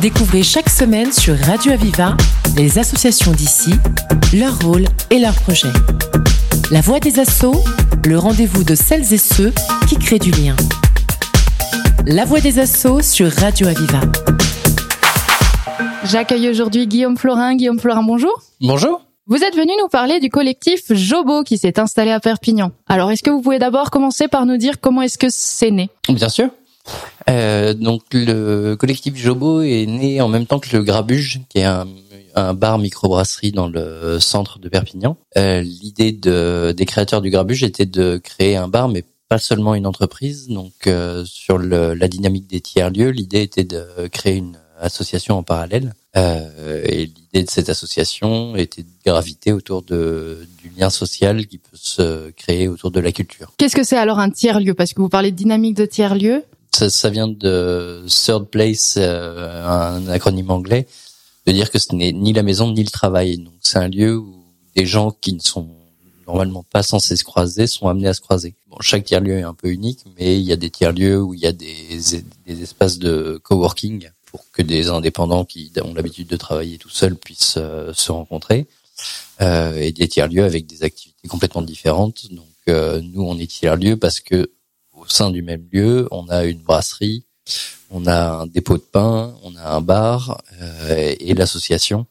Découvrez chaque semaine sur Radio Aviva les associations d'ici, leur rôle et leurs projets. La voix des assauts, le rendez-vous de celles et ceux qui créent du lien. La voix des assauts sur Radio Aviva. J'accueille aujourd'hui Guillaume Florin. Guillaume Florin, bonjour. Bonjour. Vous êtes venu nous parler du collectif Jobo qui s'est installé à Perpignan. Alors, est-ce que vous pouvez d'abord commencer par nous dire comment est-ce que c'est né? Bien sûr. Euh, donc le collectif Jobo est né en même temps que le Grabuge, qui est un, bar microbrasserie dans le centre de Perpignan. Euh, L'idée de, des créateurs du Grabuge était de créer un bar, mais pas seulement une entreprise. Donc euh, sur le, la dynamique des tiers lieux, l'idée était de créer une association en parallèle. Euh, et l'idée de cette association était de graviter autour de, du lien social qui peut se créer autour de la culture. Qu'est-ce que c'est alors un tiers-lieu Parce que vous parlez de dynamique de tiers-lieu. Ça, ça vient de third place, euh, un acronyme anglais, de dire que ce n'est ni la maison ni le travail. Donc c'est un lieu où des gens qui ne sont normalement pas censés se croiser sont amenés à se croiser. Bon, chaque tiers-lieu est un peu unique, mais il y a des tiers-lieux où il y a des, des espaces de coworking pour que des indépendants qui ont l'habitude de travailler tout seuls puissent euh, se rencontrer, euh, et des tiers-lieux avec des activités complètement différentes. Donc euh, nous, on est tiers-lieu parce que au sein du même lieu, on a une brasserie, on a un dépôt de pain, on a un bar euh, et l'association,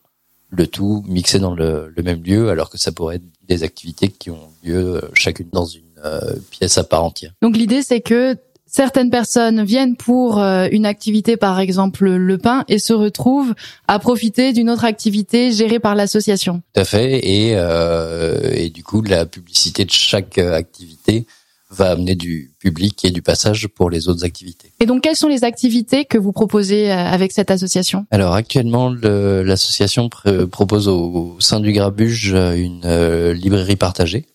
le tout mixé dans le, le, même lieu, alors que ça pourrait être des activités qui ont lieu euh, chacune dans une euh, pièce à part entière. Donc l'idée c'est que certaines personnes viennent pour une activité, par exemple le pain, et se retrouvent à profiter d'une autre activité gérée par l'association. Tout à fait, et, euh, et du coup, la publicité de chaque activité va amener du public et du passage pour les autres activités. Et donc, quelles sont les activités que vous proposez euh, avec cette association? Alors, actuellement, l'association pr propose au, au, sein du Grabuge une euh, librairie partagée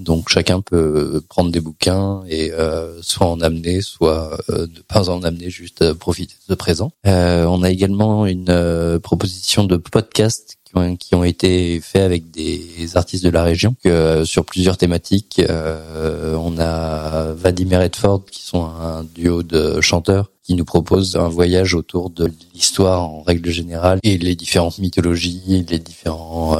donc chacun peut prendre des bouquins et euh, soit en amener, soit euh, ne pas en amener, juste euh, profiter de présent. Euh, on a également une euh, proposition de podcast qui ont, qui ont, été faits avec des artistes de la région sur plusieurs thématiques. on a Vadim et Redford qui sont un duo de chanteurs qui nous propose un voyage autour de l'histoire en règle générale et les différentes mythologies, les différents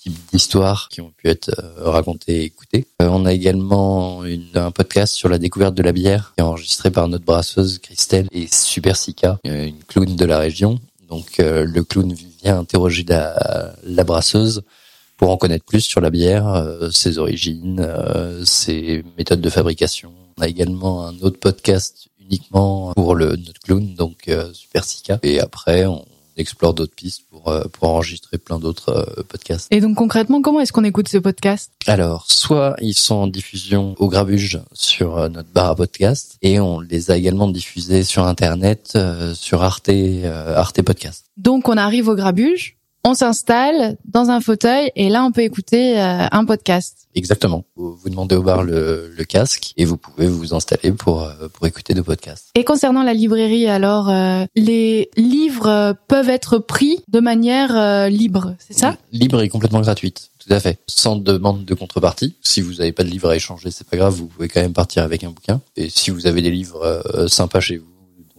types d'histoires qui ont pu être euh, racontées et écoutées. Euh, on a également une, un podcast sur la découverte de la bière qui est enregistré par notre brasseuse Christelle et Super Sika, euh, une clown de la région. Donc le clown vient interroger la, la, brasseuse pour en connaître plus sur la bière, ses origines, ses méthodes de fabrication. On a également un autre podcast uniquement pour le notre clown, donc Super Sika. Et après, on explore d'autres pistes pour euh, pour enregistrer plein d'autres euh, podcasts. Et donc concrètement, comment est-ce qu'on écoute ce podcast? Alors, soit ils sont en diffusion au Grabuge sur euh, notre bar à podcast, et on les a également diffusés sur internet sur Arte Arte Podcast. Donc on arrive au Grabuge, on s'installe dans un fauteuil et là on peut écouter euh, un podcast. Exactement. Vous, vous demandez au bar le, le, casque et vous pouvez vous installer pour euh, pour écouter des podcasts. Et concernant la librairie, alors euh, les livres peuvent être pris de manière euh, libre, c'est ça? Libre et complètement gratuite. Tout à fait. Sans demande de contrepartie. Si vous n'avez pas de livre à échanger, c'est pas grave, vous pouvez quand même partir avec un bouquin. Et si vous avez des livres sympas chez vous,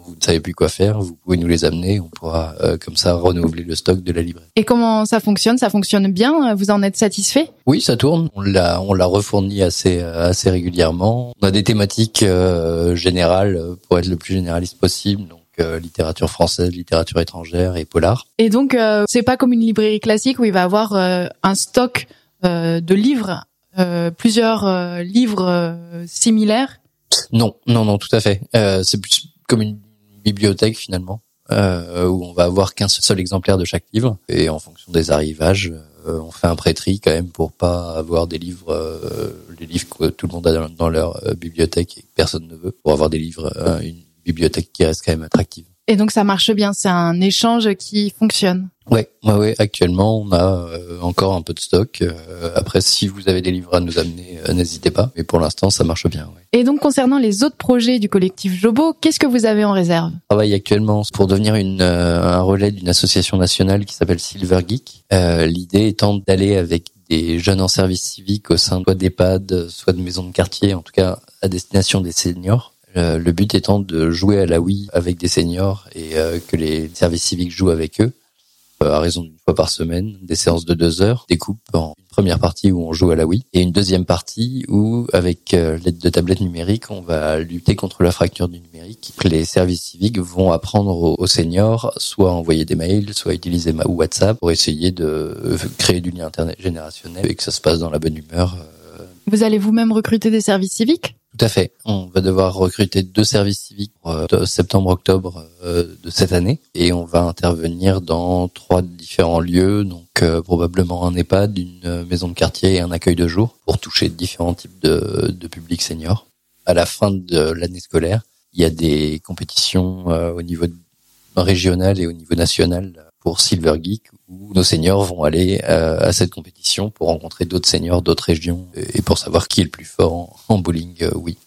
vous ne savez plus quoi faire, vous pouvez nous les amener, on pourra euh, comme ça renouveler le stock de la librairie. Et comment ça fonctionne? Ça fonctionne bien? Vous en êtes satisfait? Oui, ça tourne. On l'a, on l'a refourni assez, assez régulièrement. On a des thématiques euh, générales pour être le plus généraliste possible. Donc euh, littérature française, littérature étrangère et polar. Et donc euh, c'est pas comme une librairie classique où il va avoir euh, un stock de livres, plusieurs livres similaires? Non, non, non, tout à fait. c'est plus comme une bibliothèque finalement, euh, où on va avoir qu'un seul exemplaire de chaque livre et en fonction des arrivages, euh, on fait un pré-tri quand même pour pas avoir des livres, euh, les livres que tout le monde a dans, leur euh, bibliothèque et que personne ne veut, pour avoir des livres, euh, une bibliothèque qui reste quand même attractive. Et donc ça marche bien, c'est un échange qui fonctionne. Ouais, ouais, ouais. Actuellement, on a euh, encore un peu de stock. Euh, après, si vous avez des livres à nous amener, euh, n'hésitez pas. Mais pour l'instant, ça marche bien. Ouais. Et donc, concernant les autres projets du collectif Jobo, qu'est-ce que vous avez en réserve? Je travaille actuellement pour devenir une, un relais d'une association nationale qui s'appelle Silver Geek. L'idée étant d'aller avec des jeunes en service civique au sein soit d'EHPAD, soit de maisons de quartier, en tout cas à destination des seniors le but étant de jouer à la Wii avec des seniors et que les services civiques jouent avec eux à raison d'une fois par semaine, des séances de deux heures, des coupes en une première partie où on joue à la Wii et une deuxième partie où, avec l'aide de tablettes numériques, on va lutter contre la fracture du numérique. Les services civiques vont apprendre aux seniors soit envoyer des mails, soit utiliser ma WhatsApp pour essayer de créer du lien intergénérationnel et que ça se passe dans la bonne humeur. Vous allez vous-même recruter des services civiques? Tout à fait. On va devoir recruter deux services civiques pour euh, septembre-octobre euh, de cette année et on va intervenir dans trois différents lieux, donc euh, probablement un EHPAD, une maison de quartier et un accueil de jour pour toucher différents types de, de publics seniors. À la fin de l'année scolaire, il y a des compétitions au niveau régional et au niveau national pour Silver Geek où nos seniors vont aller euh, à cette compétition pour rencontrer d'autres seniors d'autres régions et pour savoir qui est le plus fort en, bowling, euh, oui.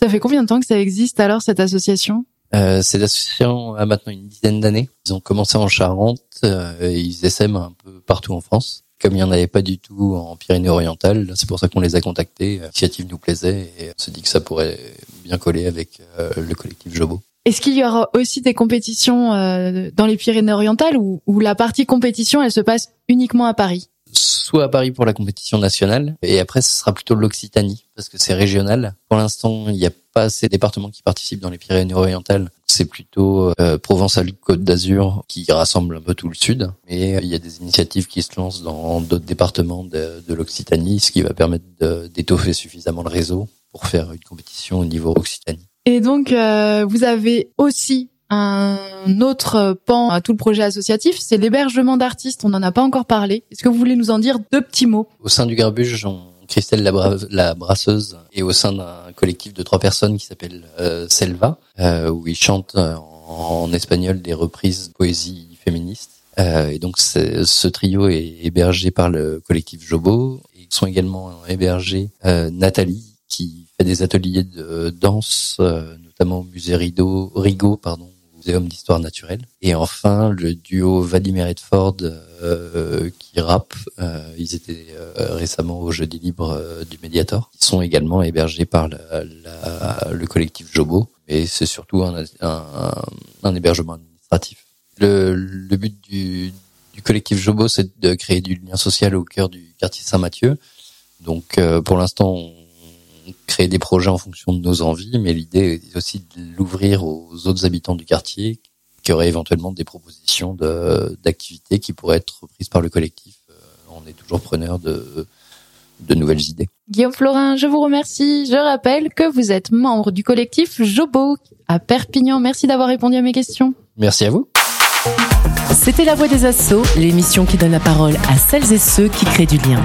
Ça fait combien de temps que ça existe alors cette association? Euh, Cette association a maintenant une dizaine d'années. Ils ont commencé en Charente euh, et ils essaiment un peu partout en France. Comme il n'y en avait pas du tout en Pyrénées-Orientales, c'est pour ça qu'on les a contactés. L'initiative nous plaisait et on se dit que ça pourrait bien coller avec le collectif Jobo. Est-ce qu'il y aura aussi des compétitions euh, dans les Pyrénées-Orientales ou, la partie compétition, elle se passe uniquement à Paris? Soit à Paris pour la compétition nationale, et après ce sera plutôt l'Occitanie, parce que c'est régional. Pour l'instant, il n'y a pas assez de départements qui participent dans les Pyrénées-Orientales. C'est plutôt euh, Provence-Alpes-Côte d'Azur qui rassemble un peu tout le sud. Mais il y a des initiatives qui se lancent dans d'autres départements de, de l'Occitanie, ce qui va permettre d'étoffer suffisamment le réseau pour faire une compétition au niveau Occitanie. Et donc, euh, vous avez aussi un autre pan à tout le projet associatif, c'est l'hébergement d'artistes. On n'en a pas encore parlé. Est-ce que vous voulez nous en dire deux petits mots? Au sein du Garbuge, Christelle la, brasseuse et au sein d'un collectif de trois personnes qui s'appelle euh, Selva, euh, où ils chantent en, espagnol des reprises de poésie féministe. et donc ce trio est hébergé par le collectif Jobo. Ils sont également hébergés Nathalie qui des ateliers de danse, euh, notamment au musée Rideau, Rigaud, pardon, Muséum d'histoire naturelle. Et enfin, le duo Vladimir Edford euh, qui rappe. Euh, ils étaient récemment au Jeudi libre du Mediator. Ils sont également hébergés par le collectif Jobo. Et c'est surtout un, hébergement administratif. Le, but du, du collectif Jobo, c'est de créer du lien social au cœur du quartier Saint-Mathieu. Donc, pour l'instant, on créer des projets en fonction de nos envies, mais l'idée est aussi de l'ouvrir aux autres habitants du quartier qui auraient éventuellement des propositions d'activités qui pourraient être prises par le collectif. Euh, on est toujours preneur de, de nouvelles idées. Guillaume Florin, je vous remercie. Je rappelle que vous êtes membre du collectif Jobo à Perpignan. Merci d'avoir répondu à mes questions. Merci à vous. C'était La Voix des Assauts, l'émission qui donne la parole à celles et ceux qui créent du lien.